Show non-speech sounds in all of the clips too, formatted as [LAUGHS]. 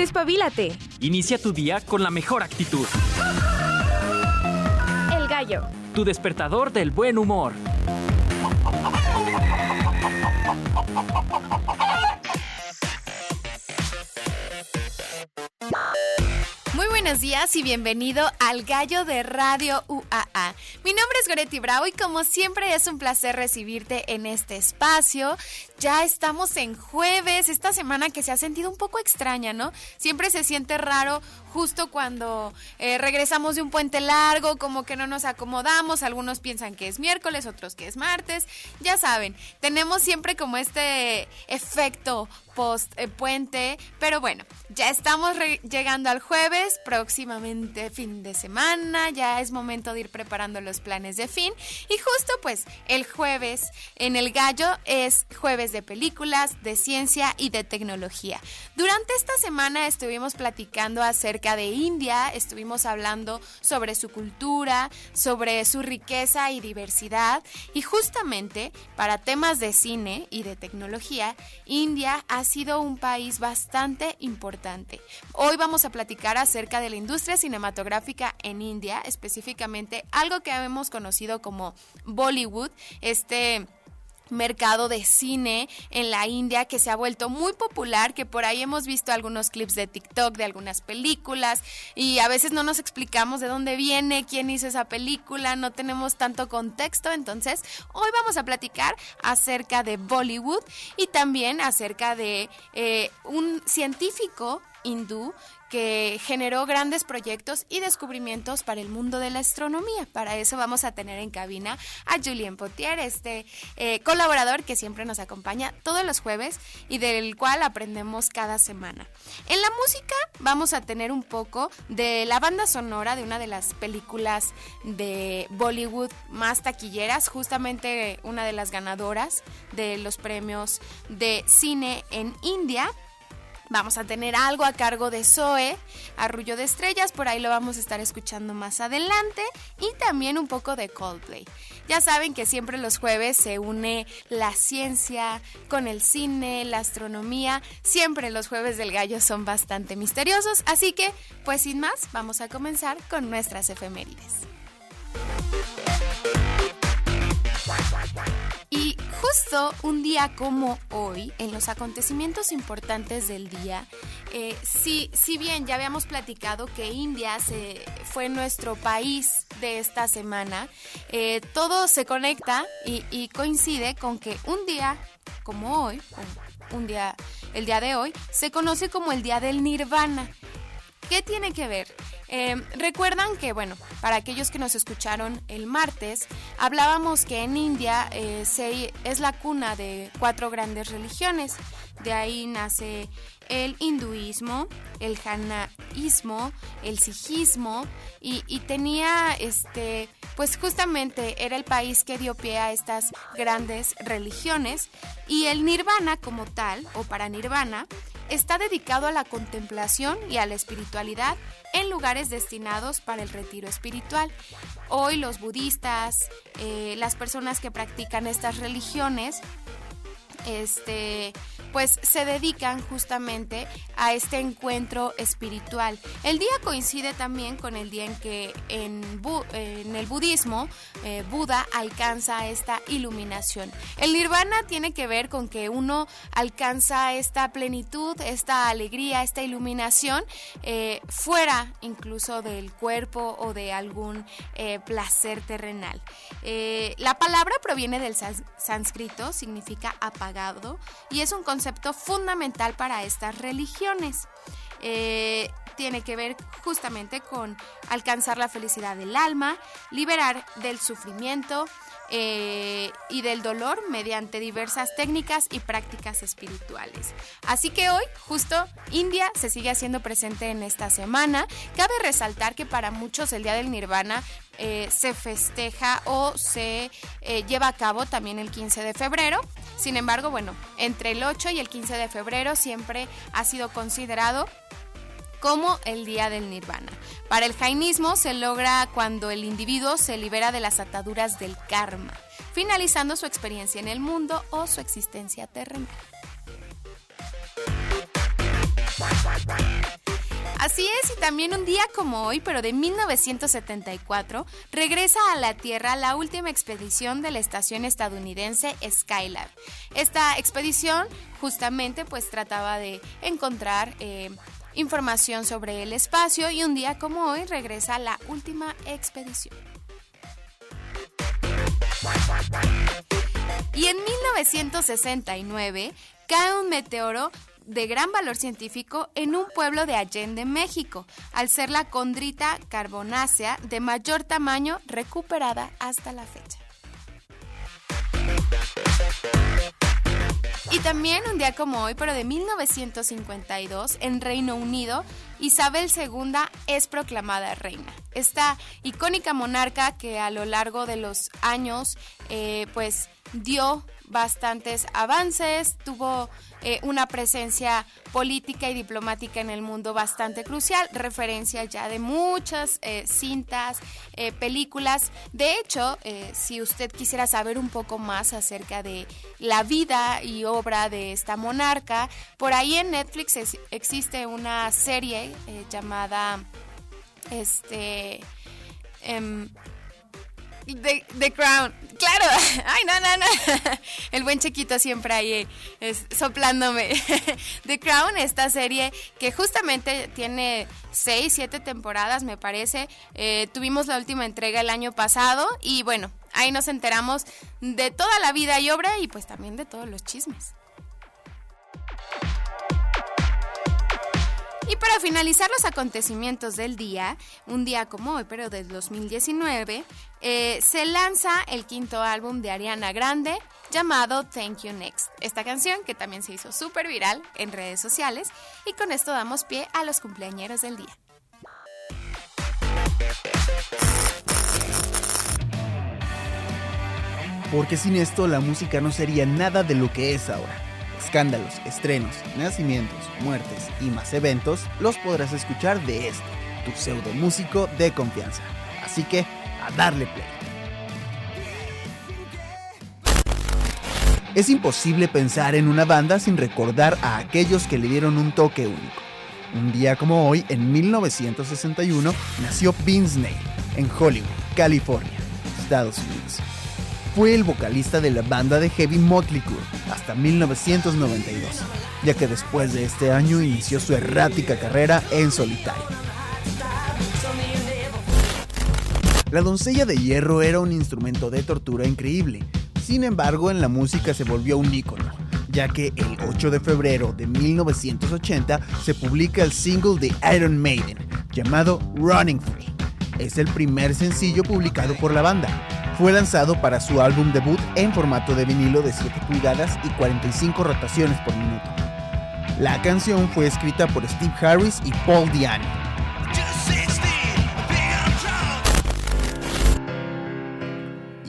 Despabilate. Inicia tu día con la mejor actitud. El gallo. Tu despertador del buen humor. Muy buenos días y bienvenido al Gallo de Radio Mi nombre es Goretti Bravo y como siempre es un placer recibirte en este espacio. Ya estamos en jueves, esta semana que se ha sentido un poco extraña, ¿no? Siempre se siente raro justo cuando eh, regresamos de un puente largo, como que no nos acomodamos, algunos piensan que es miércoles, otros que es martes, ya saben, tenemos siempre como este efecto post eh, puente, pero bueno, ya estamos llegando al jueves, próximamente fin de semana, ya es momento de preparando los planes de fin y justo pues el jueves en el gallo es jueves de películas, de ciencia y de tecnología. Durante esta semana estuvimos platicando acerca de India, estuvimos hablando sobre su cultura, sobre su riqueza y diversidad y justamente para temas de cine y de tecnología, India ha sido un país bastante importante. Hoy vamos a platicar acerca de la industria cinematográfica en India, específicamente algo que hemos conocido como Bollywood, este mercado de cine en la India que se ha vuelto muy popular, que por ahí hemos visto algunos clips de TikTok de algunas películas y a veces no nos explicamos de dónde viene, quién hizo esa película, no tenemos tanto contexto, entonces hoy vamos a platicar acerca de Bollywood y también acerca de eh, un científico hindú que generó grandes proyectos y descubrimientos para el mundo de la astronomía. Para eso vamos a tener en cabina a Julien Potier, este eh, colaborador que siempre nos acompaña todos los jueves y del cual aprendemos cada semana. En la música vamos a tener un poco de la banda sonora de una de las películas de Bollywood más taquilleras, justamente una de las ganadoras de los premios de cine en India Vamos a tener algo a cargo de Zoe, Arrullo de Estrellas, por ahí lo vamos a estar escuchando más adelante, y también un poco de Coldplay. Ya saben que siempre los jueves se une la ciencia con el cine, la astronomía, siempre los jueves del gallo son bastante misteriosos, así que, pues sin más, vamos a comenzar con nuestras efemérides. Y justo un día como hoy, en los acontecimientos importantes del día, eh, si, si bien ya habíamos platicado que India se, fue nuestro país de esta semana, eh, todo se conecta y, y, coincide con que un día como hoy, un día, el día de hoy, se conoce como el Día del Nirvana. ¿Qué tiene que ver? Eh, recuerdan que, bueno, para aquellos que nos escucharon el martes, hablábamos que en India eh, se, es la cuna de cuatro grandes religiones. De ahí nace el hinduismo, el janaísmo, el sijismo y, tenía, este, pues justamente era el país que dio pie a estas grandes religiones y el nirvana como tal, o para nirvana, está dedicado a la contemplación y a la espiritualidad en lugares destinados para el retiro espiritual. Hoy los budistas, eh, las personas que practican estas religiones, este, pues se dedican justamente a este encuentro espiritual. El día coincide también con el día en que en, el budismo eh, Buda alcanza esta iluminación. El nirvana tiene que ver con que uno alcanza esta plenitud, esta alegría, esta iluminación eh, fuera incluso del cuerpo o de algún eh, placer terrenal. la palabra proviene del sánscrito, significa y es un concepto concepto fundamental para estas religiones. Eh, tiene que ver justamente con alcanzar la felicidad del alma, liberar del sufrimiento eh, y del dolor mediante diversas técnicas y prácticas espirituales. Así que hoy, justo, India se sigue haciendo presente en esta semana. Cabe resaltar que para muchos el Día del Nirvana eh, se festeja o se lleva a cabo también el 15 de febrero. Sin embargo, bueno, entre el 8 y el 15 de febrero siempre ha sido considerado como el día del nirvana. Para el jainismo se logra cuando el individuo se libera de las ataduras del karma, finalizando su experiencia en el mundo o su existencia terrenal. Así es, y también un día como hoy, pero de 1974, regresa a la Tierra la última expedición de la estación estadounidense Skylab. Esta expedición justamente pues trataba de encontrar eh, información sobre el espacio y un día como hoy regresa la última expedición. Y en 1969 cae un meteoro de gran valor científico en un pueblo de Allende, México, al ser la condrita carbonácea de mayor tamaño recuperada hasta la fecha. Y también un día como hoy, pero de 1952, en Reino Unido, Isabel II es proclamada reina. Esta icónica monarca que a lo largo de los años, eh, pues dio bastantes avances, tuvo eh, una presencia política y diplomática en el mundo bastante crucial, referencia ya de muchas eh, cintas, eh, películas. De hecho, si usted quisiera saber un poco más acerca de la vida y obra de esta monarca, por ahí en Netflix existe una serie llamada este The, Crown. Claro. [LAUGHS] Ay, no, no, no. [LAUGHS] El buen chiquito siempre ahí soplándome. [LAUGHS] The Crown, esta serie que justamente tiene seis, siete temporadas, me parece. Eh, tuvimos la última entrega el año pasado y bueno, ahí nos enteramos de toda la vida y obra y pues también de todos los chismes. Y para finalizar los acontecimientos del día, un día como hoy, pero del 2019, eh, se lanza el quinto álbum de Ariana Grande llamado Thank You Next. Esta canción que también se hizo súper viral en redes sociales y con esto damos pie a los cumpleañeros del día. Porque sin esto la música no sería nada de lo que es ahora escándalos, estrenos, nacimientos, muertes y más eventos los podrás escuchar de este, tu pseudo músico de confianza. Así que, a darle play. Es imposible pensar en una banda sin recordar a aquellos que le dieron un toque único. Un día como hoy, en 1961, nació Vince en Hollywood, California, Estados Unidos fue el vocalista de la banda de heavy Motley Crue hasta 1992, ya que después de este año inició su errática carrera en solitario. La doncella de hierro era un instrumento de tortura increíble, sin embargo en la música se volvió un ícono, ya que el 8 de febrero de 1980 se publica el single de Iron Maiden, llamado Running Free. Es el primer sencillo publicado por la banda, fue lanzado para su álbum debut en formato de vinilo de 7 pulgadas y 45 rotaciones por minuto. La canción fue escrita por Steve Harris y Paul Diani.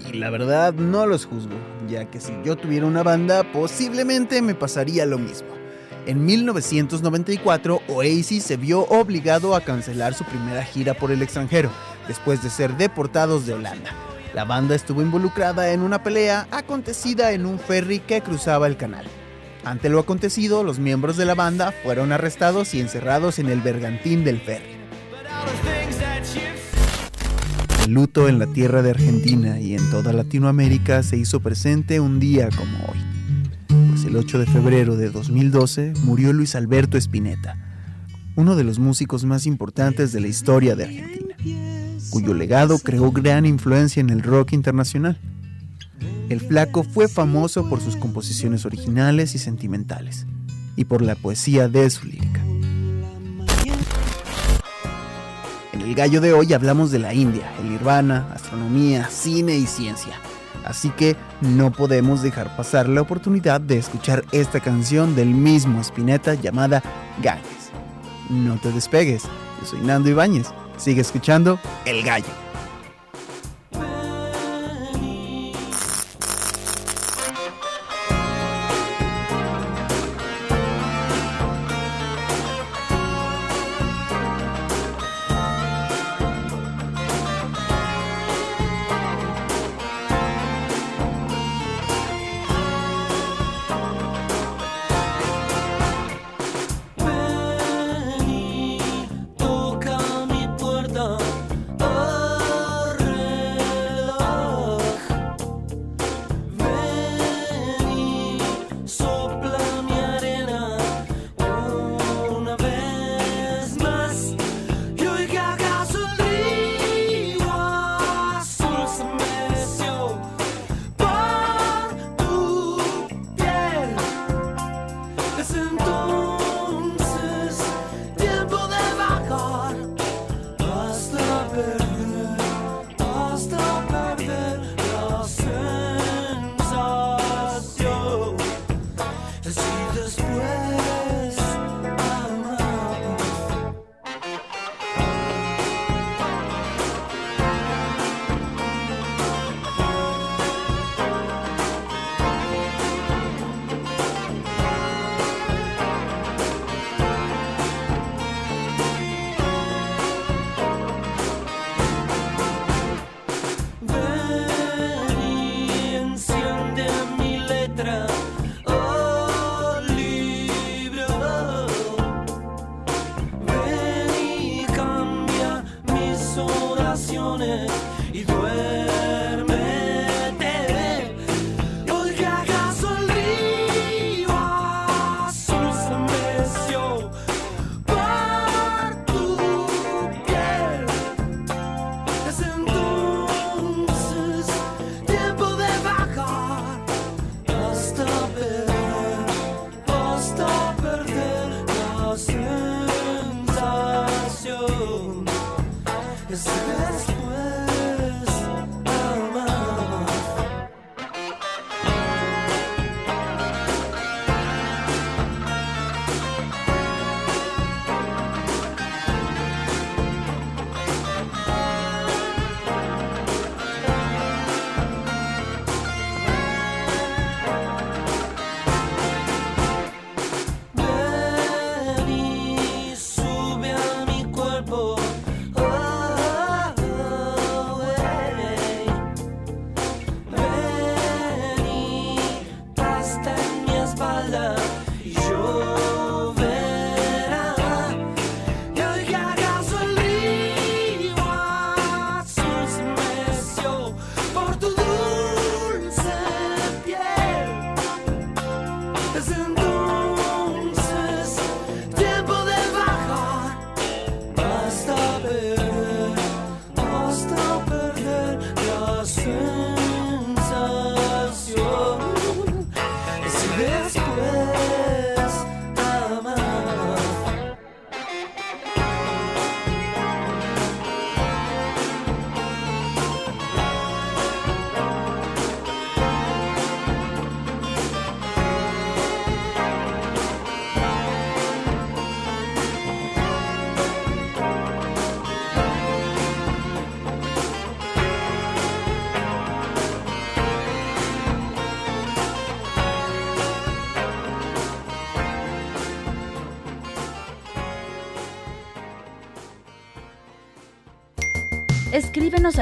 Y la verdad no los juzgo, ya que si yo tuviera una banda posiblemente me pasaría lo mismo. En 1994, Oasis se vio obligado a cancelar su primera gira por el extranjero, después de ser deportados de Holanda. La banda estuvo involucrada en una pelea acontecida en un ferry que cruzaba el canal. Ante lo acontecido, los miembros de la banda fueron arrestados y encerrados en el bergantín del ferry. El luto en la tierra de Argentina y en toda Latinoamérica se hizo presente un día como hoy. Pues el 8 de febrero de 2012 murió Luis Alberto Spinetta, uno de los músicos más importantes de la historia de Argentina cuyo legado creó gran influencia en el rock internacional. El flaco fue famoso por sus composiciones originales y sentimentales, y por la poesía de su lírica. En el gallo de hoy hablamos de la India, el nirvana, astronomía, cine y ciencia. Así que no podemos dejar pasar la oportunidad de escuchar esta canción del mismo Spinetta llamada Ganges. No te despegues, yo soy Nando Ibáñez Sigue escuchando El Gallo.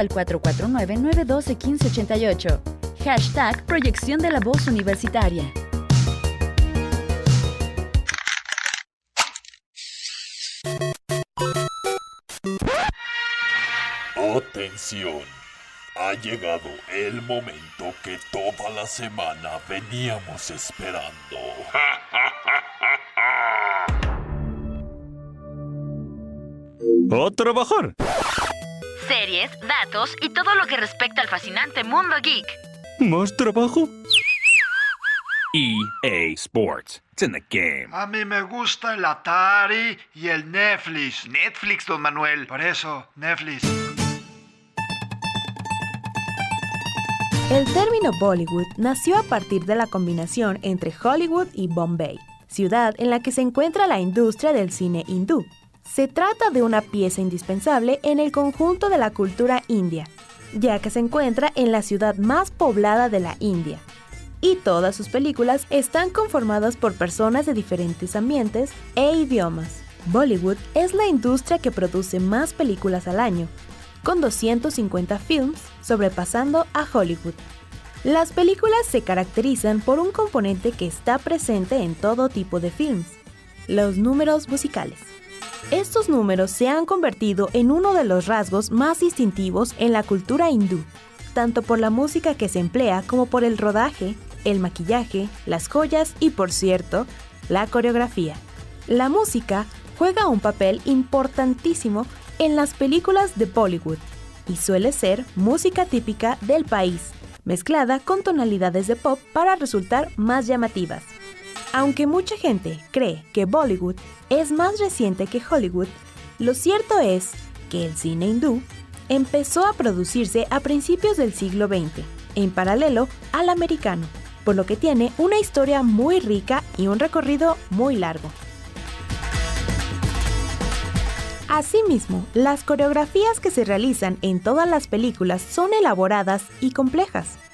Al 449-912-1588. Hashtag Proyección de la Voz Universitaria. Atención. Ha llegado el momento que toda la semana veníamos esperando. [LAUGHS] ¡A trabajar! Series, datos y todo lo que respecta al fascinante mundo geek. ¿Más trabajo? EA Sports. It's in the game. A mí me gusta el Atari y el Netflix. Netflix, don Manuel. Por eso, Netflix. El término Bollywood nació a partir de la combinación entre Hollywood y Bombay, ciudad en la que se encuentra la industria del cine hindú. Se trata de una pieza indispensable en el conjunto de la cultura india, ya que se encuentra en la ciudad más poblada de la India. Y todas sus películas están conformadas por personas de diferentes ambientes e idiomas. Bollywood es la industria que produce más películas al año, con 250 films sobrepasando a Hollywood. Las películas se caracterizan por un componente que está presente en todo tipo de films, los números musicales. Estos números se han convertido en uno de los rasgos más distintivos en la cultura hindú, tanto por la música que se emplea como por el rodaje, el maquillaje, las joyas y, por cierto, la coreografía. La música juega un papel importantísimo en las películas de Bollywood y suele ser música típica del país, mezclada con tonalidades de pop para resultar más llamativas. Aunque mucha gente cree que Bollywood es más reciente que Hollywood, lo cierto es que el cine hindú empezó a producirse a principios del siglo XX, en paralelo al americano, por lo que tiene una historia muy rica y un recorrido muy largo. Asimismo, las coreografías que se realizan en todas las películas son elaboradas y complejas.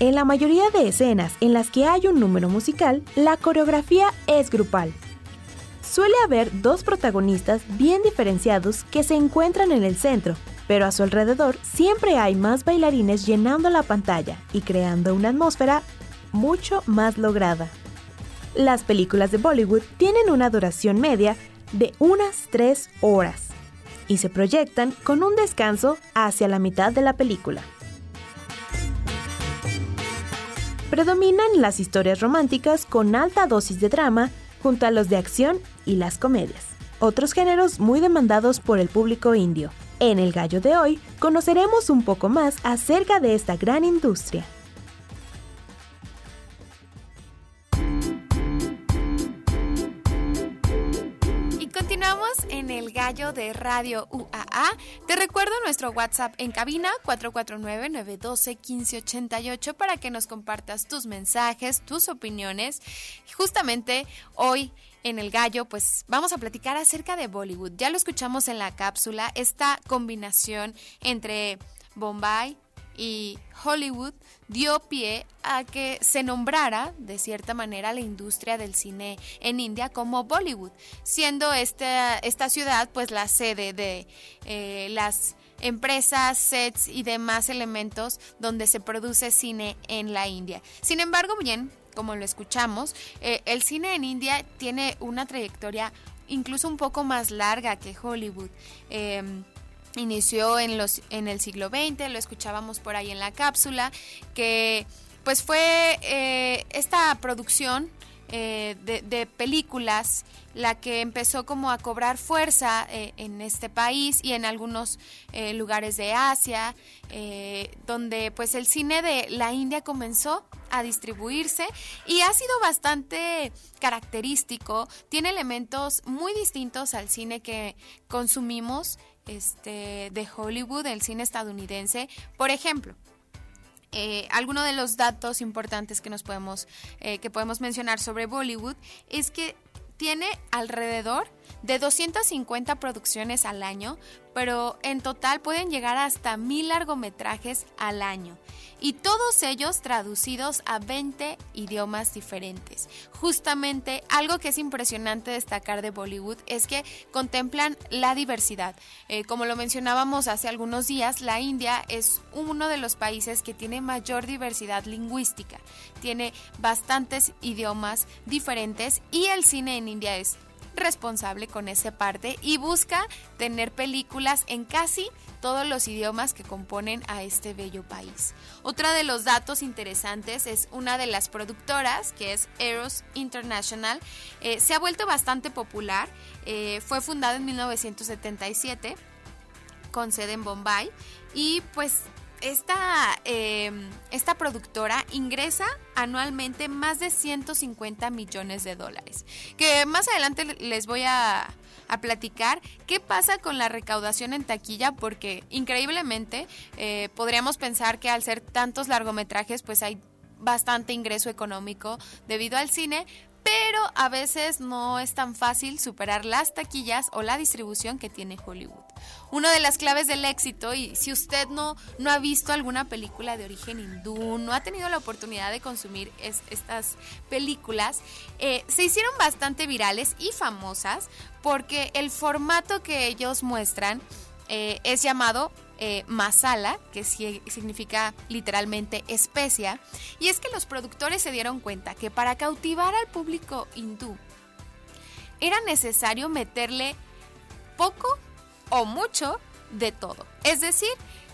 En la mayoría de escenas en las que hay un número musical, la coreografía es grupal. Suele haber dos protagonistas bien diferenciados que se encuentran en el centro, pero a su alrededor siempre hay más bailarines llenando la pantalla y creando una atmósfera mucho más lograda. Las películas de Bollywood tienen una duración media de unas 3 horas y se proyectan con un descanso hacia la mitad de la película. Predominan las historias románticas con alta dosis de drama junto a los de acción y las comedias, otros géneros muy demandados por el público indio. En el gallo de hoy conoceremos un poco más acerca de esta gran industria. Continuamos en el gallo de Radio UAA. Te recuerdo nuestro WhatsApp en cabina 449-912-1588 para que nos compartas tus mensajes, tus opiniones. Justamente hoy en el gallo, pues vamos a platicar acerca de Bollywood. Ya lo escuchamos en la cápsula, esta combinación entre Bombay, y Hollywood dio pie a que se nombrara de cierta manera la industria del cine en India como Bollywood, siendo esta, esta ciudad pues la sede de eh, las empresas, sets y demás elementos donde se produce cine en la India. Sin embargo, bien, como lo escuchamos, eh, el cine en India tiene una trayectoria incluso un poco más larga que Hollywood. Em, inició en, los, en el siglo XX, lo escuchábamos por ahí en la cápsula, que pues fue eh, esta producción eh, de, películas la que empezó como a cobrar fuerza eh, en este país y en algunos lugares de Asia, donde pues el cine de la India comenzó a distribuirse y ha sido bastante característico, tiene elementos muy distintos al cine que consumimos este, de Hollywood, el cine estadounidense. Por ejemplo, eh, alguno de los datos importantes que nos podemos, eh, que podemos mencionar sobre Bollywood es que tiene alrededor de 250 producciones al año, pero en total pueden llegar hasta mil largometrajes al año y todos ellos traducidos a 20 idiomas diferentes. Justamente algo que es impresionante destacar de Bollywood es que contemplan la diversidad. Eh, como lo mencionábamos hace algunos días, la India es uno de los países que tiene mayor diversidad lingüística. Tiene bastantes idiomas diferentes y el cine en India es responsable con esa parte y busca tener películas en casi todos los idiomas que componen a este bello país. Otra de los datos interesantes es una de las productoras, que es Eros International. Eh, se ha vuelto bastante popular. Eh, fue fundada en 1977 con sede en Bombay y pues esta, em, esta productora ingresa anualmente más de 150 millones de dólares. Que más adelante les voy a, a platicar qué pasa con la recaudación en taquilla, porque increíblemente eh, podríamos pensar que al ser tantos largometrajes, pues hay bastante ingreso económico debido al cine, pero a veces no es tan fácil superar las taquillas o la distribución que tiene Hollywood. Una de las claves del éxito, y si usted no, no ha visto alguna película de origen hindú, no ha tenido la oportunidad de consumir estas películas, eh, se hicieron bastante virales y famosas porque el formato que ellos muestran eh, es llamado eh, masala, que significa literalmente especia, y es que los productores se dieron cuenta que para cautivar al público hindú era necesario meterle poco o mucho de todo. Es decir,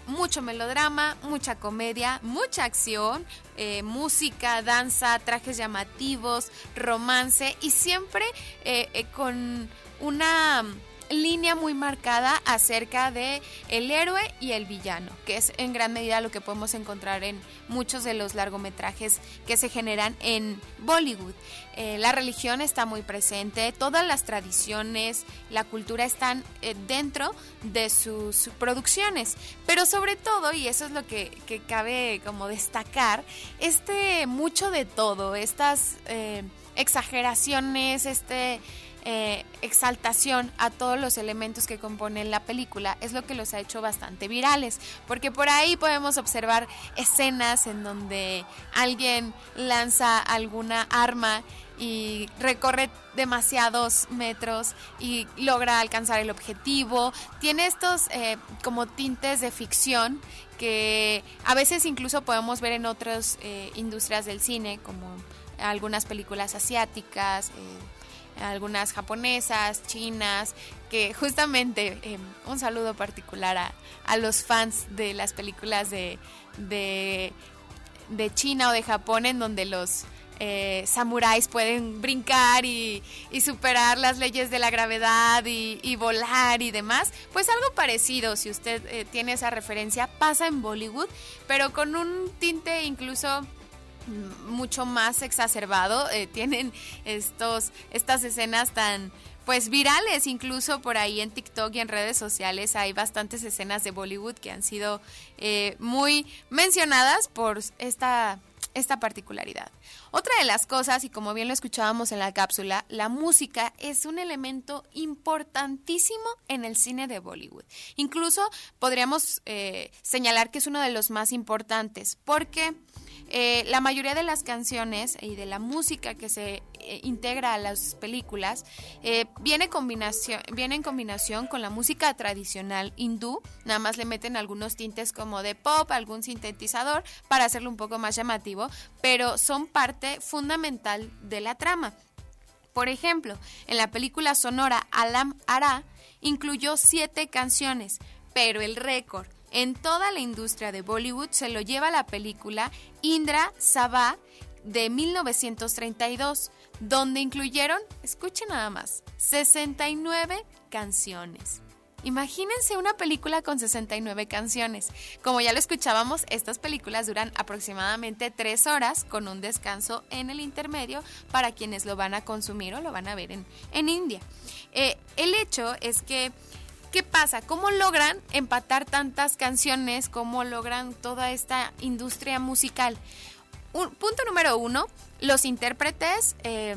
mucho melodrama, mucha comedia, mucha acción, eh, música, danza, trajes llamativos, romance y siempre eh, con una línea muy marcada acerca de el héroe y el villano, que es en gran medida lo que podemos encontrar en muchos de los largometrajes que se generan en Bollywood. Eh, la religión está muy presente, todas las tradiciones, la cultura están eh, dentro de sus producciones, pero sobre todo, y eso es lo que, cabe como destacar, este mucho de todo, estas eh, exageraciones, este eh, exaltación a todos los elementos que componen la película es lo que los ha hecho bastante virales, porque por ahí podemos observar escenas en donde alguien lanza alguna arma y recorre demasiados metros y logra alcanzar el objetivo. Tiene estos eh, como tintes de ficción que a veces incluso podemos ver en otras eh, industrias del cine, como algunas películas asiáticas algunas japonesas, chinas, que justamente em, un saludo particular a, a, los fans de las películas de, de, China o de Japón en donde los eh, samuráis pueden brincar y, y, superar las leyes de la gravedad y, volar y demás. Pues algo parecido, si usted eh, tiene esa referencia, pasa en Bollywood, pero con un tinte incluso mucho más exacerbado. Eh, tienen estos, estas escenas tan pues virales, incluso por ahí en TikTok y en redes sociales hay bastantes escenas de Bollywood que han sido eh, muy mencionadas por esta, esta particularidad. Otra de las cosas, y como bien lo escuchábamos en la cápsula, la música es un elemento importantísimo en el cine de Bollywood. Incluso podríamos eh, señalar que es uno de los más importantes, porque eh, la mayoría de las canciones y de la música que se eh, integra a las películas eh, viene, combinación, viene en combinación con la música tradicional hindú, nada más le meten algunos tintes como de pop, algún sintetizador para hacerlo un poco más llamativo, pero son parte fundamental de la trama. Por ejemplo, en la película sonora Alam Ara incluyó siete canciones, pero el récord en toda la industria de Bollywood se lo lleva la película Indra Sabha de 1932, donde incluyeron, escuchen nada más, 69 canciones. Imagínense una película con 69 canciones. Como ya lo escuchábamos, estas películas duran aproximadamente 3 horas con un descanso en el intermedio para quienes lo van a consumir o lo van a ver en, en India. Eh, el hecho es que ¿Qué pasa? ¿Cómo logran empatar tantas canciones? ¿Cómo logran toda esta industria musical? punto número uno, los intérpretes eh,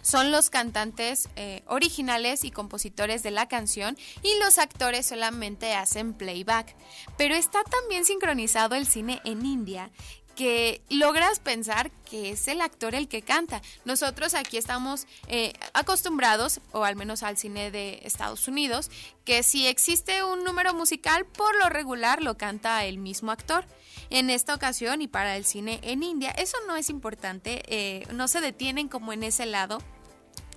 son los cantantes eh, originales y compositores de la canción y los actores solamente hacen playback. Pero está también sincronizado el cine en India que logras pensar que es el actor el que canta. Nosotros aquí estamos eh, acostumbrados, o al menos al cine de Estados Unidos, que si existe un número musical, por lo regular lo canta el mismo actor. En esta ocasión y para el cine en India, eso no es importante, eh, no se detienen como en ese lado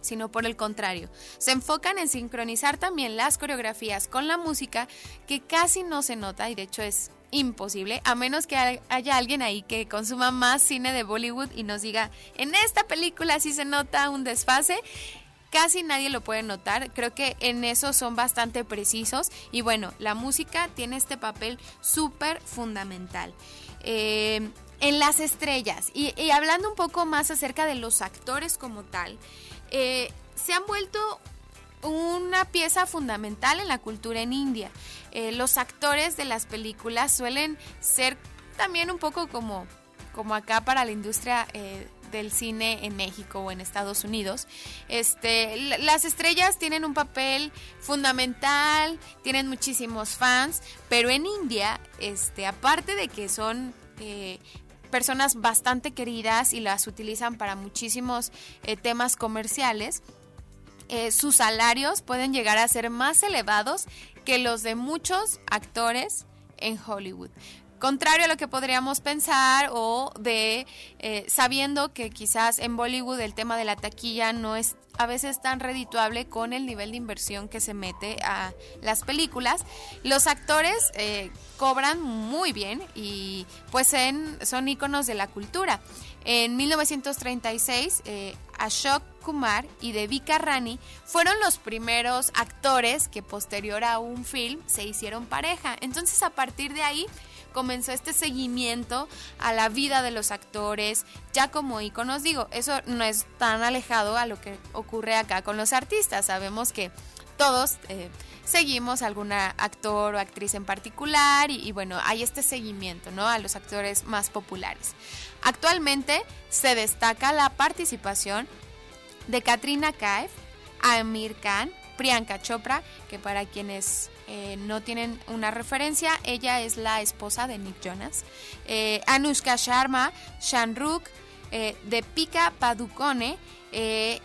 sino por el contrario, se enfocan en sincronizar también las coreografías con la música que casi no se nota y de hecho es imposible, a menos que haya alguien ahí que consuma más cine de Bollywood y nos diga, en esta película sí se nota un desfase. Casi nadie lo puede notar, creo que en eso son bastante precisos y bueno, la música tiene este papel súper fundamental. Eh, en las estrellas y, hablando un poco más acerca de los actores como tal, eh, se han vuelto una pieza fundamental en la cultura en India. Eh, los actores de las películas suelen ser también un poco como, como acá para la industria eh, del cine en México o en Estados Unidos. Este, las estrellas tienen un papel fundamental, tienen muchísimos fans, pero en India, este, aparte de que son eh, personas bastante queridas y las utilizan para muchísimos temas comerciales, eh, sus salarios pueden llegar a ser más elevados que los de muchos actores en Hollywood. Contrario a lo que podríamos pensar o de eh, sabiendo que quizás en Bollywood el tema de la taquilla no es a veces tan redituable con el nivel de inversión que se mete a las películas. Los actores eh, cobran muy bien y pues son íconos de la cultura. En 1936, eh, Ashok Kumar y Devika Rani fueron los primeros actores que posterior a un film se hicieron pareja. Entonces a partir de ahí comenzó este seguimiento a la vida de los actores, ya como íconos. Digo, eso no es tan alejado a lo que ocurre acá con los artistas. Sabemos que todos eh, seguimos a algún actor o actriz en particular y, bueno, hay este seguimiento, ¿no? A los actores más populares. Actualmente se destaca la participación de Katrina Kaif, Amir Khan, Priyanka Chopra, que para quienes eh, no tienen una referencia, ella es la esposa de Nick Jonas, eh, Anushka Sharma, Shanruk, eh, de Pika Padukone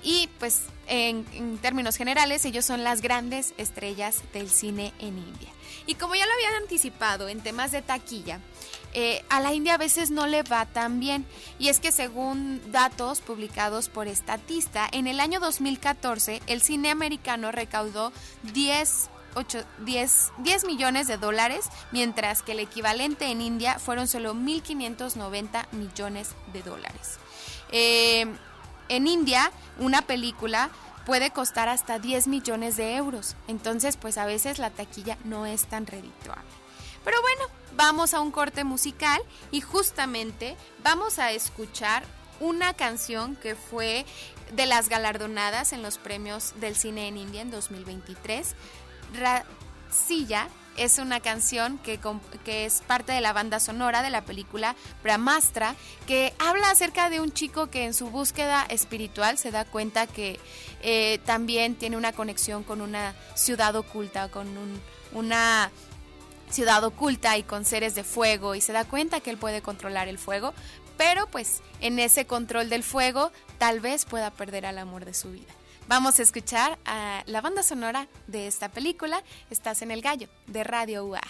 y pues en, términos generales ellos son las grandes estrellas del cine en India. Y como ya lo habían anticipado en temas de taquilla, eh, a la India a veces no le va tan bien. Y es que según datos publicados por Estatista, en el año 2014 el cine americano recaudó 10 10, 10, millones de dólares, mientras que el equivalente en India fueron solo 1.590 millones de dólares. Eh, en India, una película puede costar hasta 10 millones de euros, entonces pues a veces la taquilla no es tan redituable. Pero bueno, vamos a un corte musical y justamente vamos a escuchar una canción que fue de las galardonadas en los premios del cine en India en 2023. Silla es una canción que, que, es parte de la banda sonora de la película Brahmastra, que habla acerca de un chico que en su búsqueda espiritual se da cuenta que eh, también tiene una conexión con una ciudad oculta, con una ciudad oculta y con seres de fuego y se da cuenta que él puede controlar el fuego, pero pues en ese control del fuego tal vez pueda perder al amor de su vida. Vamos a escuchar a la banda sonora de esta película, Estás en el Gallo, de Radio UA.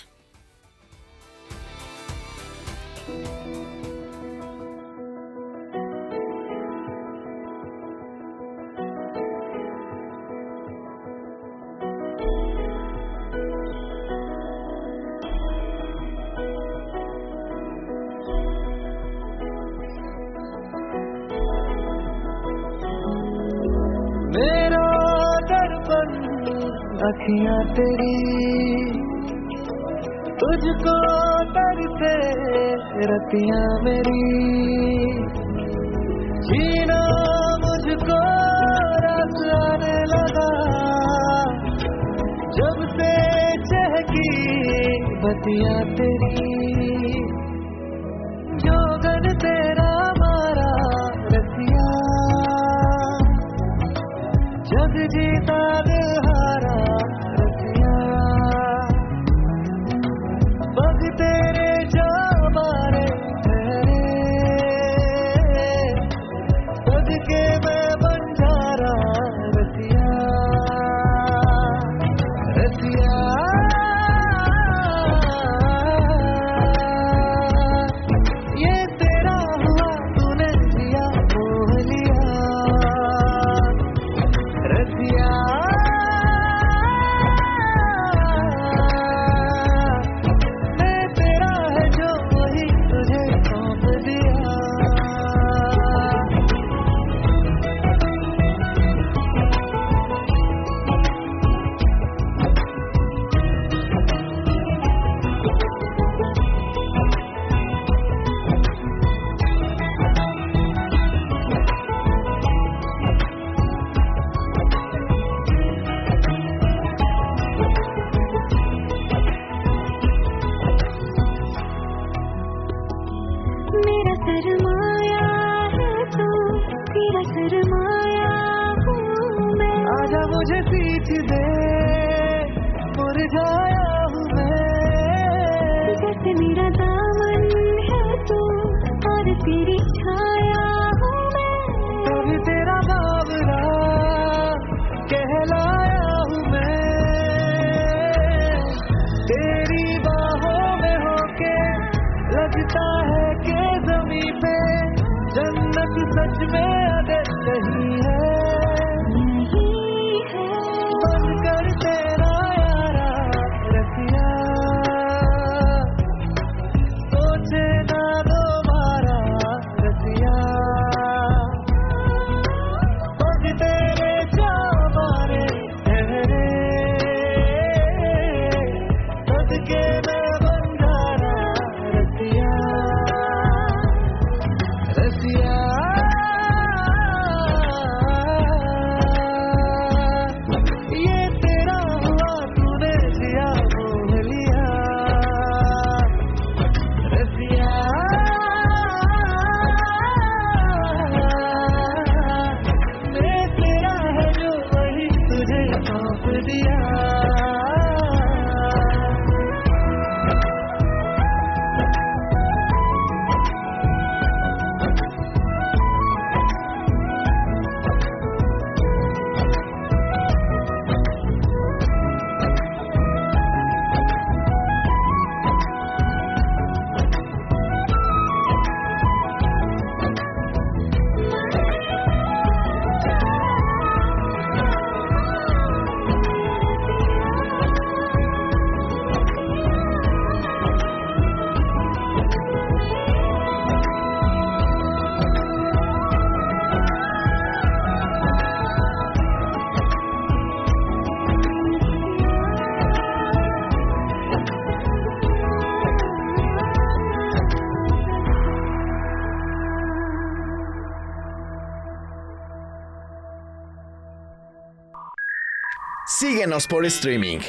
Por streaming.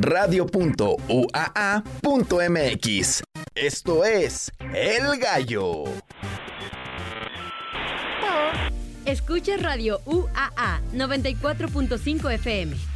Radio.uaa.mx. Esto es El Gallo. Escucha Radio UAA 94.5 FM.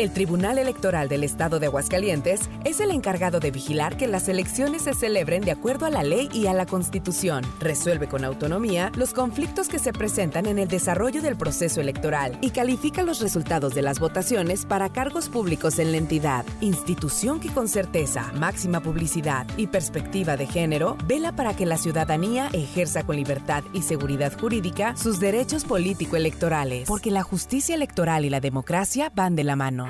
El Tribunal Electoral del Estado de Aguascalientes es el encargado de vigilar que las elecciones se celebren de acuerdo a la ley y a la Constitución. Resuelve con autonomía los conflictos que se presentan en el desarrollo del proceso electoral y califica los resultados de las votaciones para cargos públicos en la entidad. Institución que con certeza, máxima publicidad y perspectiva de género vela para que la ciudadanía ejerza con libertad y seguridad jurídica sus derechos político-electorales, porque la justicia electoral y la democracia van de la mano.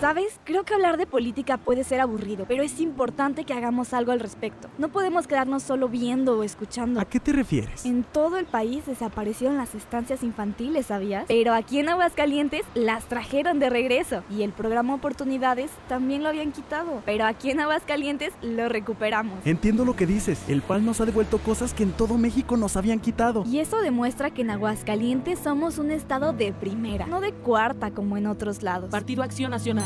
¿Sabes? Creo que hablar de política puede ser aburrido, pero es importante que hagamos algo al respecto. No podemos quedarnos solo viendo o escuchando. ¿A qué te refieres? En todo el país desaparecieron las estancias infantiles, ¿sabías? Pero aquí en Aguascalientes las trajeron de regreso. Y el programa Oportunidades también lo habían quitado. Pero aquí en Aguascalientes lo recuperamos. Entiendo lo que dices. El PAL nos ha devuelto cosas que en todo México nos habían quitado. Y eso demuestra que en Aguascalientes somos un estado de primera, no de cuarta como en otros lados. Partido Acción Nacional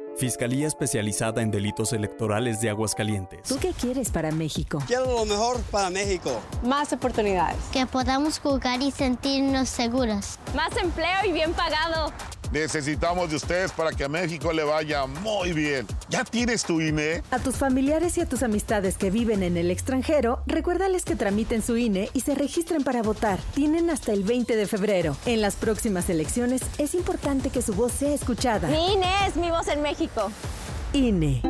Fiscalía Especializada en Delitos Electorales de Aguascalientes. ¿Tú qué quieres para México? Quiero lo mejor para México. Más oportunidades. Que podamos jugar y sentirnos seguros. Más empleo y bien pagado. Necesitamos de ustedes para que a México le vaya muy bien. ¿Ya tienes tu INE? A tus familiares y a tus amistades que viven en el extranjero, recuérdales que tramiten su INE y se registren para votar. Tienen hasta el 20 de febrero. En las próximas elecciones es importante que su voz sea escuchada. Mi INE es mi voz en México. INE.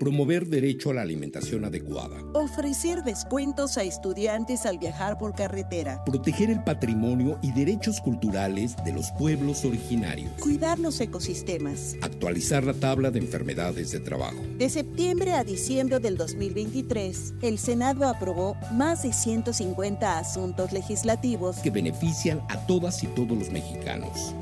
Promover derecho a la alimentación adecuada. Ofrecer descuentos a estudiantes al viajar por carretera. Proteger el patrimonio y derechos culturales de los pueblos originarios. Cuidar los ecosistemas. Actualizar la tabla de enfermedades de trabajo. De septiembre a diciembre del 2023, el Senado aprobó más de 150 asuntos legislativos que benefician a todas y todos los mexicanos.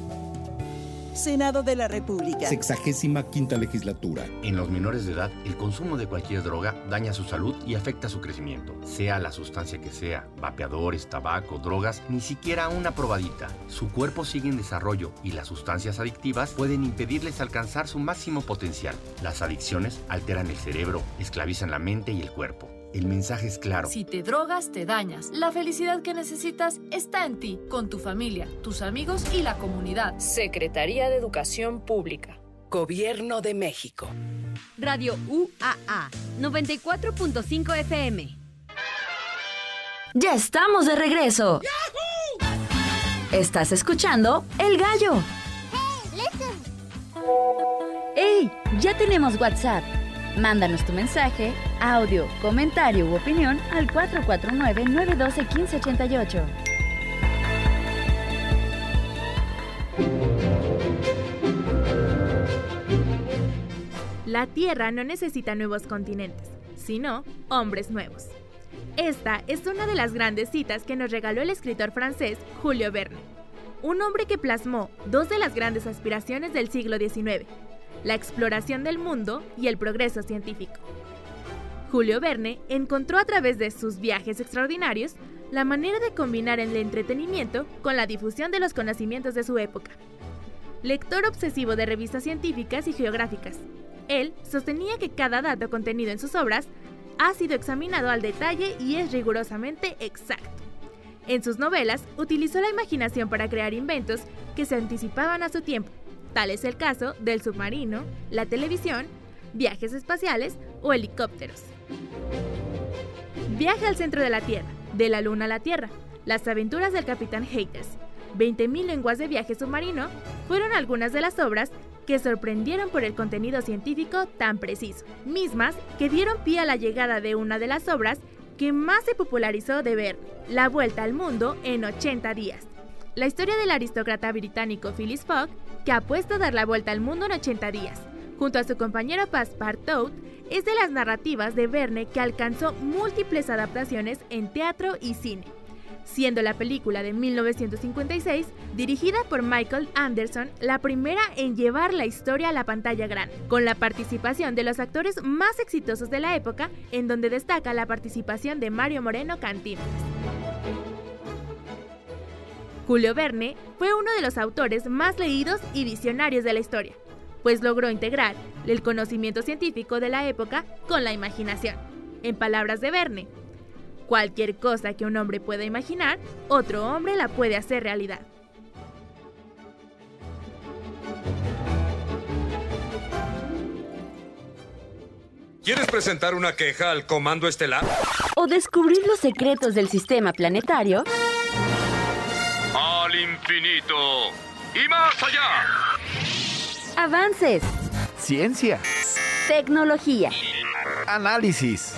Senado de la República. Sexagésima quinta legislatura. En los menores de edad, el consumo de cualquier droga daña su salud y afecta su crecimiento. Sea la sustancia que sea, vapeadores, tabaco, drogas, ni siquiera una probadita. Su cuerpo sigue en desarrollo y las sustancias adictivas pueden impedirles alcanzar su máximo potencial. Las adicciones alteran el cerebro, esclavizan la mente y el cuerpo. El mensaje es claro. Si te drogas, te dañas. La felicidad que necesitas está en ti, con tu familia, tus amigos y la comunidad. Secretaría de Educación Pública. Gobierno de México. Radio UAA 94.5 FM. Ya estamos de regreso. Estás escuchando El Gallo. ¡Ey! Ya tenemos WhatsApp. Mándanos tu mensaje, audio, comentario u opinión al 449-912-1588. La Tierra no necesita nuevos continentes, sino hombres nuevos. Esta es una de las grandes citas que nos regaló el escritor francés Julio Verne. un hombre que plasmó dos de las grandes aspiraciones del siglo XIX, la exploración del mundo y el progreso científico. Julio Verne encontró a través de sus viajes extraordinarios la manera de combinar el entretenimiento con la difusión de los conocimientos de su época. Lector obsesivo de revistas científicas y geográficas, él sostenía que cada dato contenido en sus obras ha sido examinado al detalle y es rigurosamente exacto. En sus novelas utilizó la imaginación para crear inventos que se anticipaban a su tiempo. Tal es el caso del submarino, la televisión, viajes espaciales o helicópteros. Viaje al centro de la Tierra, de la Luna a la Tierra, las aventuras del Capitán Haters, 20.000 lenguas de viaje submarino fueron algunas de las obras que sorprendieron por el contenido científico tan preciso, mismas que dieron pie a la llegada de una de las obras que más se popularizó de ver, La Vuelta al Mundo en 80 días. La historia del aristócrata británico Phyllis Fogg, que apuesta a dar la vuelta al mundo en 80 días, junto a su compañero Passepartout, es de las narrativas de Verne que alcanzó múltiples adaptaciones en teatro y cine, siendo la película de 1956, dirigida por Michael Anderson, la primera en llevar la historia a la pantalla grande, con la participación de los actores más exitosos de la época, en donde destaca la participación de Mario Moreno Cantinflas. Julio Verne fue uno de los autores más leídos y visionarios de la historia, pues logró integrar el conocimiento científico de la época con la imaginación. En palabras de Verne, cualquier cosa que un hombre pueda imaginar, otro hombre la puede hacer realidad. ¿Quieres presentar una queja al Comando Estelar? ¿O descubrir los secretos del sistema planetario? Al infinito y más allá. Avances. Ciencia. Tecnología. Análisis.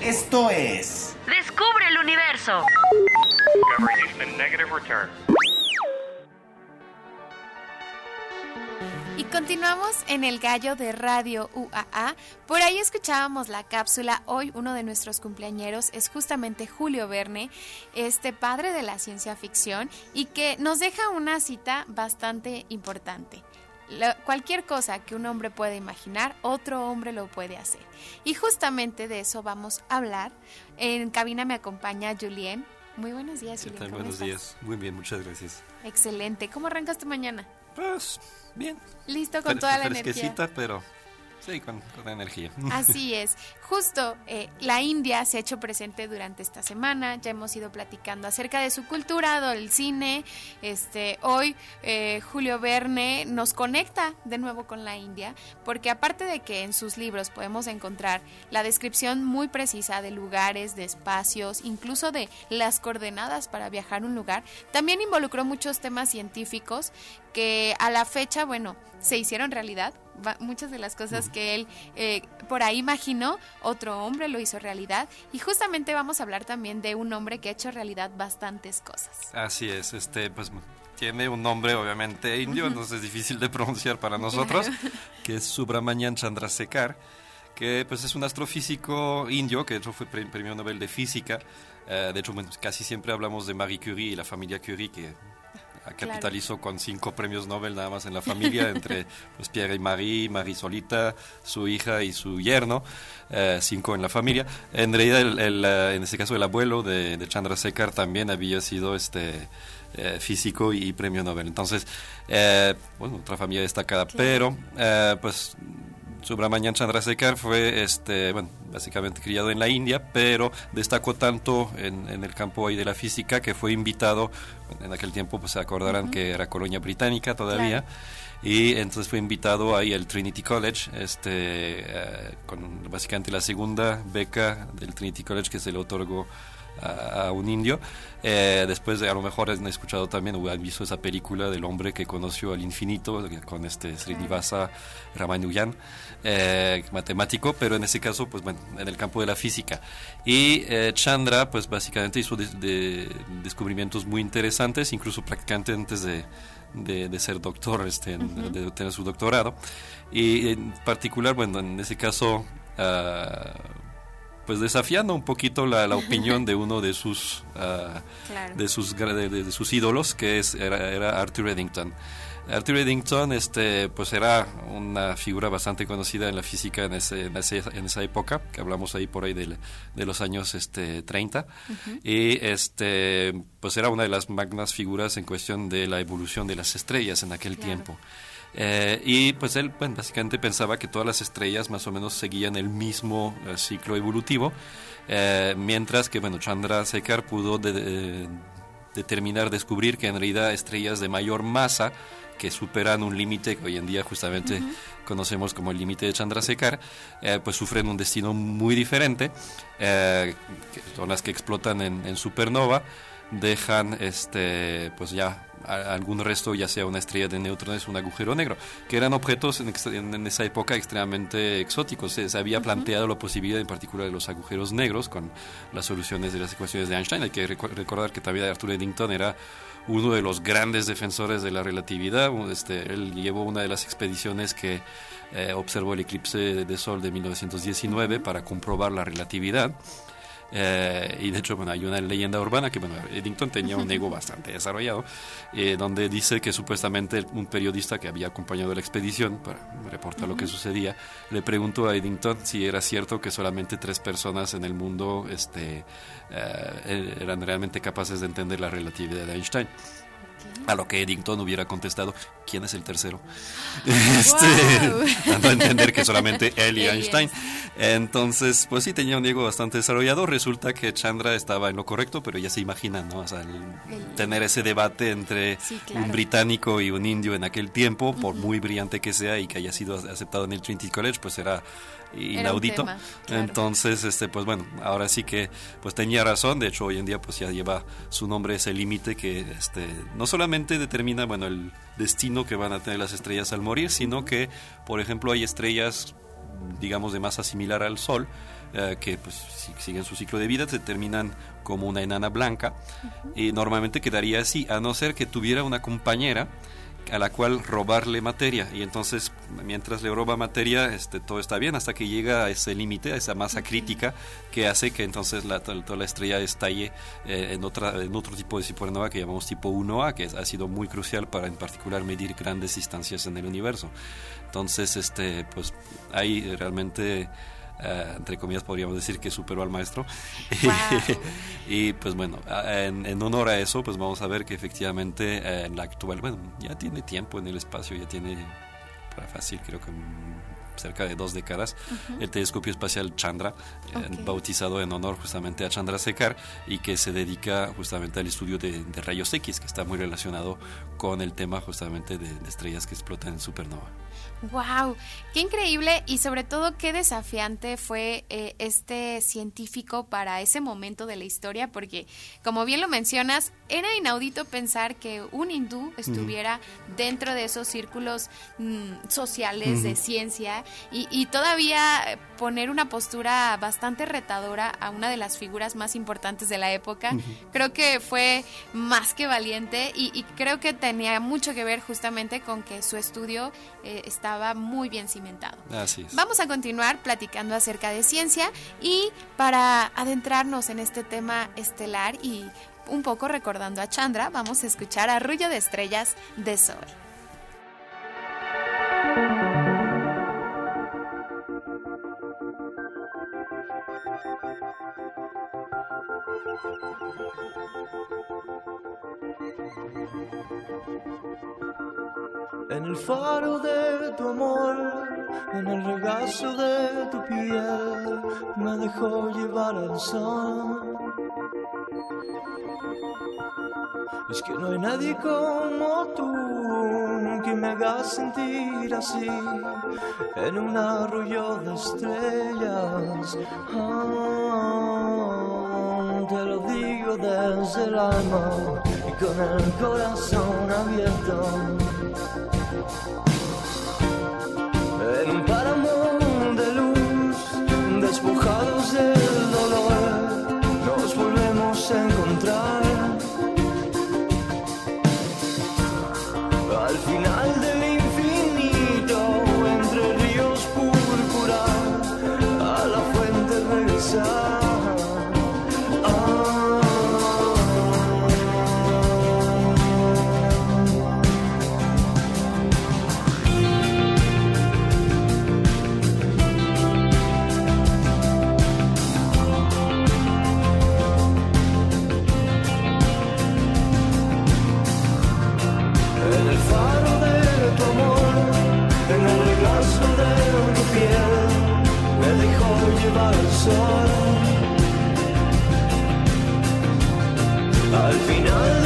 Esto es. Descubre el universo. Y continuamos en el gallo de Radio UAA. Por ahí escuchábamos la cápsula. Hoy uno de nuestros cumpleañeros es justamente Julio Verne, este padre de la ciencia ficción, y que nos deja una cita bastante importante. cualquier cosa que un hombre pueda imaginar, otro hombre lo puede hacer. Y justamente de eso vamos a hablar. En cabina me acompaña Julien. Muy buenos días, Julien. Buenos días. Muy bien, muchas gracias. Excelente. ¿Cómo arrancas tu mañana? Pues bien. Listo con toda la energía. pero Sí, con, energía. Así es. Justo eh, la India se ha hecho presente durante esta semana. Ya hemos ido platicando acerca de su cultura, del cine. Este, hoy eh, Julio Verne nos conecta de nuevo con la India, porque aparte de que en sus libros podemos encontrar la descripción muy precisa de lugares, de espacios, incluso de las coordenadas para viajar a un lugar, también involucró muchos temas científicos que a la fecha, bueno, se hicieron realidad. Muchas de las cosas que él eh, por ahí imaginó, otro hombre lo hizo realidad. Y justamente vamos a hablar también de un hombre que ha hecho realidad bastantes cosas. Así es, este, pues tiene un nombre obviamente indio, entonces es difícil de pronunciar para nosotros, [LAUGHS] que es Subramanian Chandrasekhar, que pues es un astrofísico indio, que de hecho fue premio Nobel de Física. Eh, de hecho, casi siempre hablamos de Marie Curie y la familia Curie, que capitalizó con cinco premios Nobel nada más en la familia, [LAUGHS] entre pues, Pierre y Marie, Marie solita, su hija y su yerno, eh, cinco en la familia. En realidad, el, eh, en este caso, el abuelo de, de Chandrasekhar también había sido este eh, físico y premio Nobel. Entonces, bueno, otra familia destacada, pero pues Subramanian Chandrasekhar fue, este, bueno, básicamente criado en la India, pero destacó tanto en, el campo ahí de la física que fue invitado, en aquel tiempo pues se acordarán que era colonia británica todavía, y entonces fue invitado ahí al Trinity College, este, eh, con básicamente la segunda beca del Trinity College que se le otorgó a, un indio. Eh, después, a lo mejor han escuchado también o han visto esa película del hombre que conoció al infinito con este Srinivasa Ramanujan, eh, matemático, pero en ese caso, pues bueno, en el campo de la física. Y eh, Chandra, pues básicamente hizo de, descubrimientos muy interesantes, incluso prácticamente antes de, de, ser doctor, este, de tener su doctorado. Y en particular, bueno, en ese caso... Uh, pues desafiando un poquito la, la opinión de uno de sus, ah, de, sus de, sus ídolos, que es, era, era Arthur Eddington. Arthur Eddington este, pues era una figura bastante conocida en la física en, ese, en, esa época, que hablamos ahí por ahí de, de los años este, 30, y este, pues era una de las magnas figuras en cuestión de la evolución de las estrellas en aquel tiempo. Eh, y pues él básicamente pensaba que todas las estrellas más o menos seguían el mismo eh, ciclo evolutivo, eh, mientras que bueno, Chandra Sekhar pudo determinar, descubrir que en realidad estrellas de mayor masa que superan un límite que hoy en día justamente conocemos como el límite de Chandrasekhar, eh, pues sufren un destino muy diferente, eh, son las que explotan en, en supernova, dejan este pues ya algún resto, ya sea una estrella de neutrones o un agujero negro, que eran objetos en, esa época extremadamente exóticos. Se, había planteado la posibilidad en particular de los agujeros negros con las soluciones de las ecuaciones de Einstein. Hay que recordar que también Arthur Eddington era uno de los grandes defensores de la relatividad. Este, él llevó una de las expediciones que eh, observó el eclipse de Sol de 1919 para comprobar la relatividad. Eh, y de hecho, bueno, hay una leyenda urbana que, bueno, Eddington tenía un ego bastante desarrollado, eh, donde dice que supuestamente un periodista que había acompañado la expedición para reportar lo que sucedía, le preguntó a Eddington si era cierto que solamente tres personas en el mundo este, eh, eran realmente capaces de entender la relatividad de Einstein. A lo que Eddington hubiera contestado, ¿quién es el tercero? [GASPS] Este, dando a entender que solamente él y Einstein. Entonces, pues sí, tenía un ego bastante desarrollado. Resulta que Chandra estaba en lo correcto, pero ya se imagina, ¿no? O sea, tener ese debate entre un británico y un indio en aquel tiempo, por muy brillante que sea y que haya sido aceptado en el Trinity College, pues era inaudito. Entonces, este, pues bueno, ahora sí que pues tenía razón. De hecho, hoy en día pues ya lleva su nombre ese límite que este, no solamente determina bueno el destino que van a tener las estrellas al morir, sino que, por ejemplo, hay estrellas digamos de masa similar al Sol eh, que pues siguen su ciclo de vida, se terminan como una enana blanca y normalmente quedaría así, a no ser que tuviera una compañera a la cual robarle materia. Y entonces mientras le roba materia este todo está bien hasta que llega a ese límite a esa masa crítica que hace que entonces la, toda la estrella estalle eh, en otra en otro tipo de supernova que llamamos tipo 1A que ha sido muy crucial para en particular medir grandes distancias en el universo. Entonces este pues hay realmente eh, entre comillas podríamos decir que superó al maestro. [LAUGHS] y pues bueno, en, honor a eso, pues vamos a ver que efectivamente eh, en la actual, bueno, ya tiene tiempo en el espacio, ya tiene, para fácil, creo que cerca de dos décadas, el telescopio espacial Chandra, eh, bautizado en honor justamente a Chandra Sekhar y que se dedica justamente al estudio de, rayos X, que está muy relacionado con el tema justamente de estrellas que explotan en supernova. ¡Wow! ¡Qué increíble! Y sobre todo, qué desafiante fue eh, este científico para ese momento de la historia, porque, como bien lo mencionas, era inaudito pensar que un hindú estuviera dentro de esos círculos mm, sociales de ciencia y, todavía poner una postura bastante retadora a una de las figuras más importantes de la época. Creo que fue más que valiente y, creo que tenía mucho que ver justamente con que su estudio eh, estaba muy bien cimentado. Así Vamos a continuar platicando acerca de ciencia y para adentrarnos en este tema estelar y un poco recordando a Chandra, vamos a escuchar Arrullo de Estrellas de Sol. El faro de tu amor, en el regazo de tu piel, me dejó llevar al sol. Es que no hay nadie como tú que me haga sentir así en un arroyo de estrellas. Ah, te lo digo desde el alma y con el corazón abierto. En el faro de tu amor, en el regazo de tu piel, me dejó llevar el sol. Al final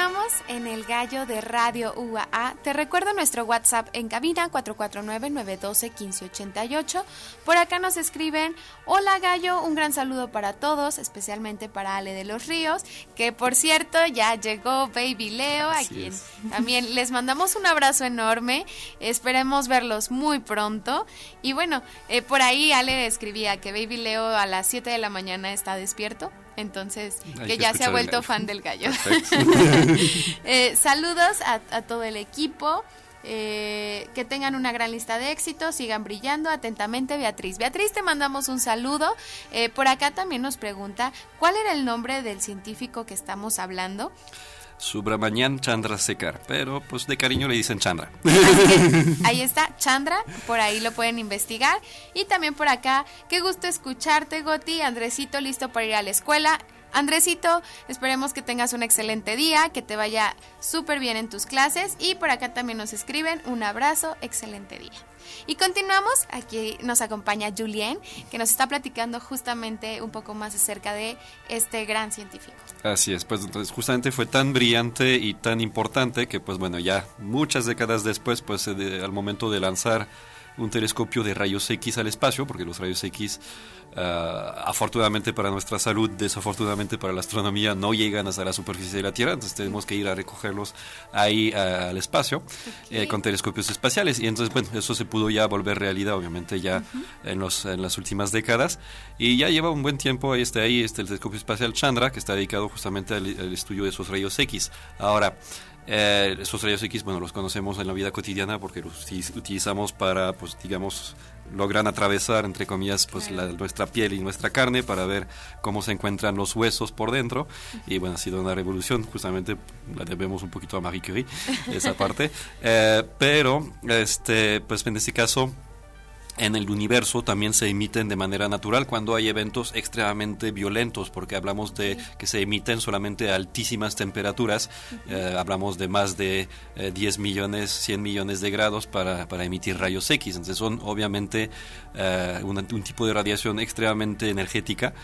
continuamos en el gallo de Radio UAA. Te recuerdo nuestro WhatsApp en cabina 449-912-1588. Por acá nos escriben, hola gallo, un gran saludo para todos, especialmente para Ale de los Ríos, que por cierto ya llegó Baby Leo, a quien [LAUGHS] también les mandamos un abrazo enorme. Esperemos verlos muy pronto. Y bueno, eh, por ahí Ale escribía que Baby Leo a las 7 de la mañana está despierto. Entonces, Hay que que ya se ha vuelto fan del gallo. [LAUGHS] Eh, saludos a, a todo el equipo. eh, que tengan una gran lista de éxitos, sigan brillando. Atentamente, Beatriz. Beatriz, te mandamos un saludo. Eh, por acá también nos pregunta, ¿cuál era el nombre del científico que estamos hablando? Subramanian Chandrasekhar, pero pues de cariño le dicen Chandra. [LAUGHS] Ahí [LAUGHS] está, Chandra, por ahí lo pueden investigar. Y también por acá, qué gusto escucharte, Goti. Andresito, listo para ir a la escuela. Andresito, esperemos que tengas un excelente día, que te vaya súper bien en tus clases. Y por acá también nos escriben un abrazo, excelente día. Y continuamos, aquí nos acompaña Julien, que nos está platicando justamente un poco más acerca de este gran científico. Así es, pues entonces justamente fue tan brillante y tan importante que pues bueno, ya muchas décadas después, pues al momento de lanzar un telescopio de rayos X al espacio, porque los rayos X ah, afortunadamente para nuestra salud, desafortunadamente para la astronomía no llegan hasta la superficie de la Tierra, entonces tenemos que ir a recogerlos ahí ah, al espacio eh, con telescopios espaciales. Y entonces bueno, eso se pudo ya volver realidad obviamente ya en, los, en las últimas décadas. Y ya lleva un buen tiempo ahí está ahí este el telescopio espacial Chandra que está dedicado justamente al, al estudio de esos rayos X. Ahora eh, esos rayos X, bueno, los conocemos en la vida cotidiana porque los uti- utilizamos para, pues, digamos, logran atravesar, entre comillas, pues, la- nuestra piel y nuestra carne para ver cómo se encuentran los huesos por dentro. Y bueno, ha sido una revolución, justamente la debemos un poquito a Marie Curie, esa [LAUGHS] parte. Eh, pero, este, pues, en este caso, en el universo también se emiten de manera natural cuando hay eventos extremadamente violentos, porque hablamos de que se emiten solamente a altísimas temperaturas, eh, hablamos de más de eh, 10 millones, 100 millones de grados para, para emitir rayos X, entonces son obviamente eh, un, un tipo de radiación extremadamente energética.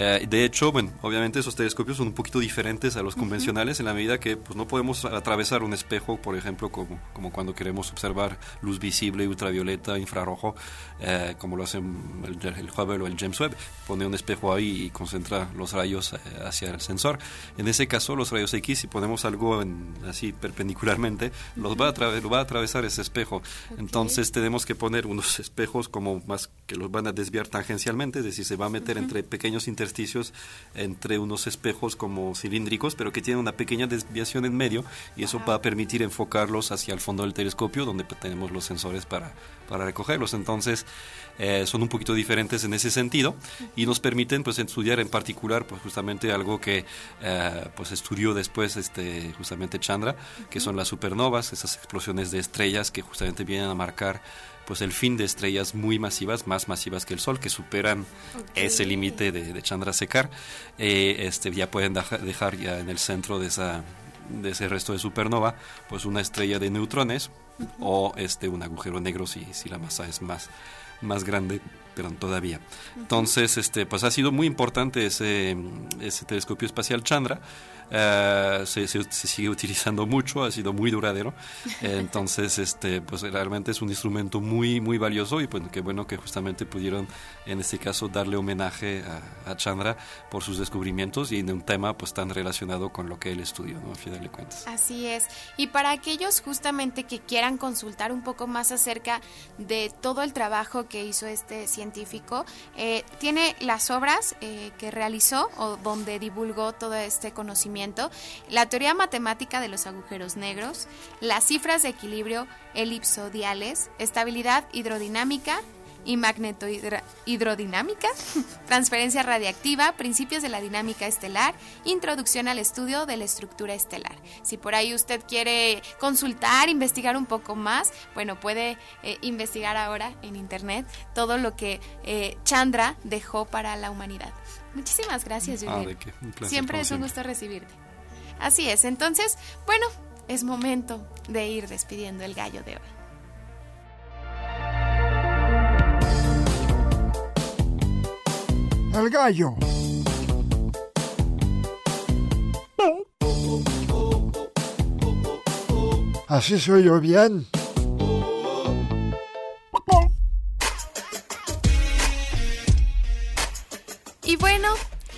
Eh, de hecho, bueno, obviamente esos telescopios son un poquito diferentes a los convencionales en la medida que pues, no podemos atravesar un espejo, por ejemplo, como, como cuando queremos observar luz visible, ultravioleta, infrarrojo, eh, como lo hacen el, el Hubble o el James Webb. Pone un espejo ahí y concentra los rayos eh, hacia el sensor. En ese caso, los rayos X, si ponemos algo en- así perpendicularmente, los va a lo va a atravesar ese espejo. Entonces tenemos que poner unos espejos como más que los van a desviar tangencialmente, es decir, se va a meter entre pequeños intersticios entre unos espejos como cilíndricos, pero que tienen una pequeña desviación en medio y eso va a permitir enfocarlos hacia el fondo del telescopio donde tenemos los sensores para, para recogerlos. Entonces, eh, son un poquito diferentes en ese sentido y nos permiten pues estudiar en particular pues justamente algo que eh, pues estudió después este justamente Chandra que son las supernovas esas explosiones de estrellas que justamente vienen a marcar pues el fin de estrellas muy masivas, más masivas que el Sol, que superan ese límite de, de Chandrasekhar, eh, este, ya pueden deja- dejar ya en el centro de, esa, de ese resto de supernova, pues una estrella de neutrones o este, un agujero negro si, si la masa es más, más grande pero todavía. Entonces, este, pues ha sido muy importante ese, ese telescopio espacial Chandra. Eh, se, se- se sigue utilizando mucho, ha sido muy duradero. [LAUGHS] Entonces, este, pues realmente es un instrumento muy, muy valioso y pues qué bueno que justamente pudieron, en este caso, darle homenaje a, a Chandra por sus descubrimientos y en un tema pues tan relacionado con lo que él estudió, ¿no? Final de cuentas. Así es. Y para aquellos justamente que quieran consultar un poco más acerca de todo el trabajo que hizo este científico, eh, tiene las obras eh, que realizó o donde divulgó todo este conocimiento, la teoría matemática de los agujeros negros, las cifras de equilibrio elipsodiales, estabilidad hidrodinámica, y magnetohidrodinámica, [LAUGHS] transferencia radiactiva, principios de la dinámica estelar, introducción al estudio de la estructura estelar. Si por ahí usted quiere consultar, investigar un poco más, bueno, puede eh, investigar ahora en internet todo lo que eh, Chandra dejó para la humanidad. Muchísimas gracias, Ah, Julián. de qué, un placer, Siempre es un siempre. gusto recibirte. Así es, entonces, bueno, es momento de ir despidiendo el gallo de hoy. El gallo. Así soy yo bien. Bueno,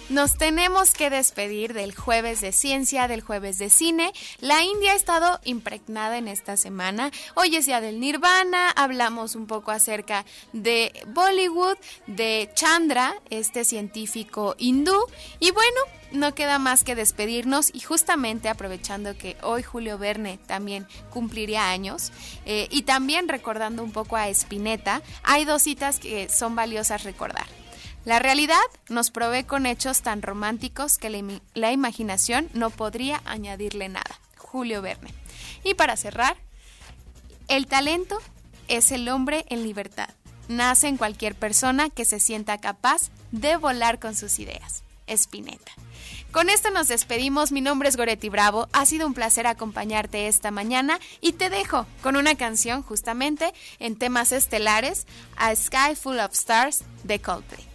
nos tenemos que despedir del jueves de ciencia, del jueves de cine. La India ha estado impregnada en esta semana. Hoy es día del Nirvana, hablamos un poco acerca de Bollywood, de Chandra, este científico hindú. Y bueno, no queda más que despedirnos y justamente aprovechando que hoy Julio Verne también cumpliría años eh, y también recordando un poco a Spinetta, hay dos citas que son valiosas recordar. La realidad nos provee con hechos tan románticos que la, imaginación no podría añadirle nada. Julio Verne. Y para cerrar, el talento es el hombre en libertad. Nace en cualquier persona que se sienta capaz de volar con sus ideas. Espineta. Con esto nos despedimos. Mi nombre es Goretti Bravo. Ha sido un placer acompañarte esta mañana y te dejo con una canción justamente en temas estelares, A Sky Full of Stars de Coldplay.